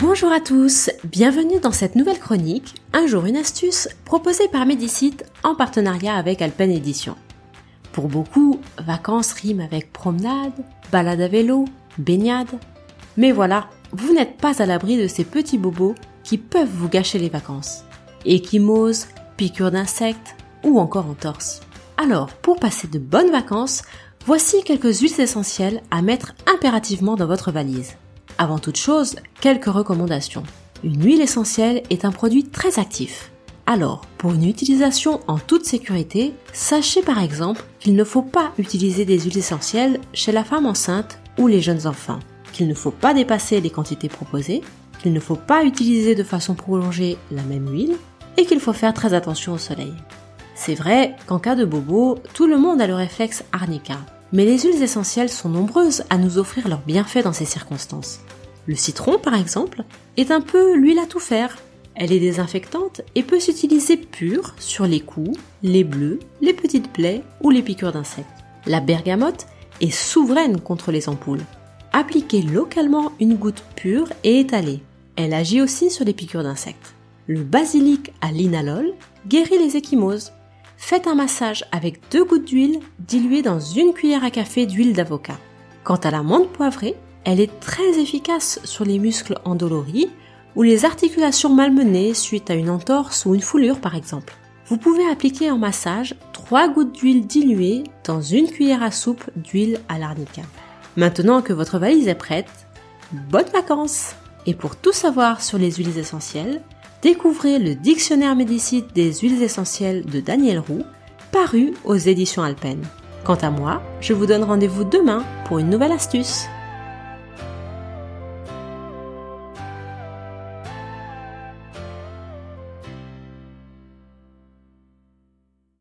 Bonjour à tous, bienvenue dans cette nouvelle chronique, un jour une astuce, proposée par Medicite en partenariat avec Alpen Edition. Pour beaucoup, vacances riment avec promenade, balade à vélo, baignade. Mais voilà, vous n'êtes pas à l'abri de ces petits bobos qui peuvent vous gâcher les vacances. Échymose, piqûres d'insectes ou encore entorse. Alors, pour passer de bonnes vacances, voici quelques huiles essentielles à mettre impérativement dans votre valise. Avant toute chose, quelques recommandations. Une huile essentielle est un produit très actif. Alors, pour une utilisation en toute sécurité, sachez par exemple qu'il ne faut pas utiliser des huiles essentielles chez la femme enceinte ou les jeunes enfants, qu'il ne faut pas dépasser les quantités proposées, qu'il ne faut pas utiliser de façon prolongée la même huile et qu'il faut faire très attention au soleil. C'est vrai qu'en cas de bobo, tout le monde a le réflexe arnica, mais les huiles essentielles sont nombreuses à nous offrir leurs bienfaits dans ces circonstances. Le citron, par exemple, est un peu l'huile à tout faire. Elle est désinfectante et peut s'utiliser pure sur les coups, les bleus, les petites plaies ou les piqûres d'insectes. La bergamote est souveraine contre les ampoules. Appliquez localement une goutte pure et étalée. Elle agit aussi sur les piqûres d'insectes. Le basilic à linalol guérit les échymoses. Faites un massage avec deux gouttes d'huile diluées dans une cuillère à café d'huile d'avocat. Quant à la menthe poivrée, elle est très efficace sur les muscles endoloris ou les articulations malmenées suite à une entorse ou une foulure par exemple. Vous pouvez appliquer en massage 3 gouttes d'huile diluée dans une cuillère à soupe d'huile à l'arnica. Maintenant que votre valise est prête, bonnes vacances Et pour tout savoir sur les huiles essentielles, découvrez le dictionnaire médicite des huiles essentielles de Daniel Roux, paru aux éditions Alpen. Quant à moi, je vous donne rendez-vous demain pour une nouvelle astuce.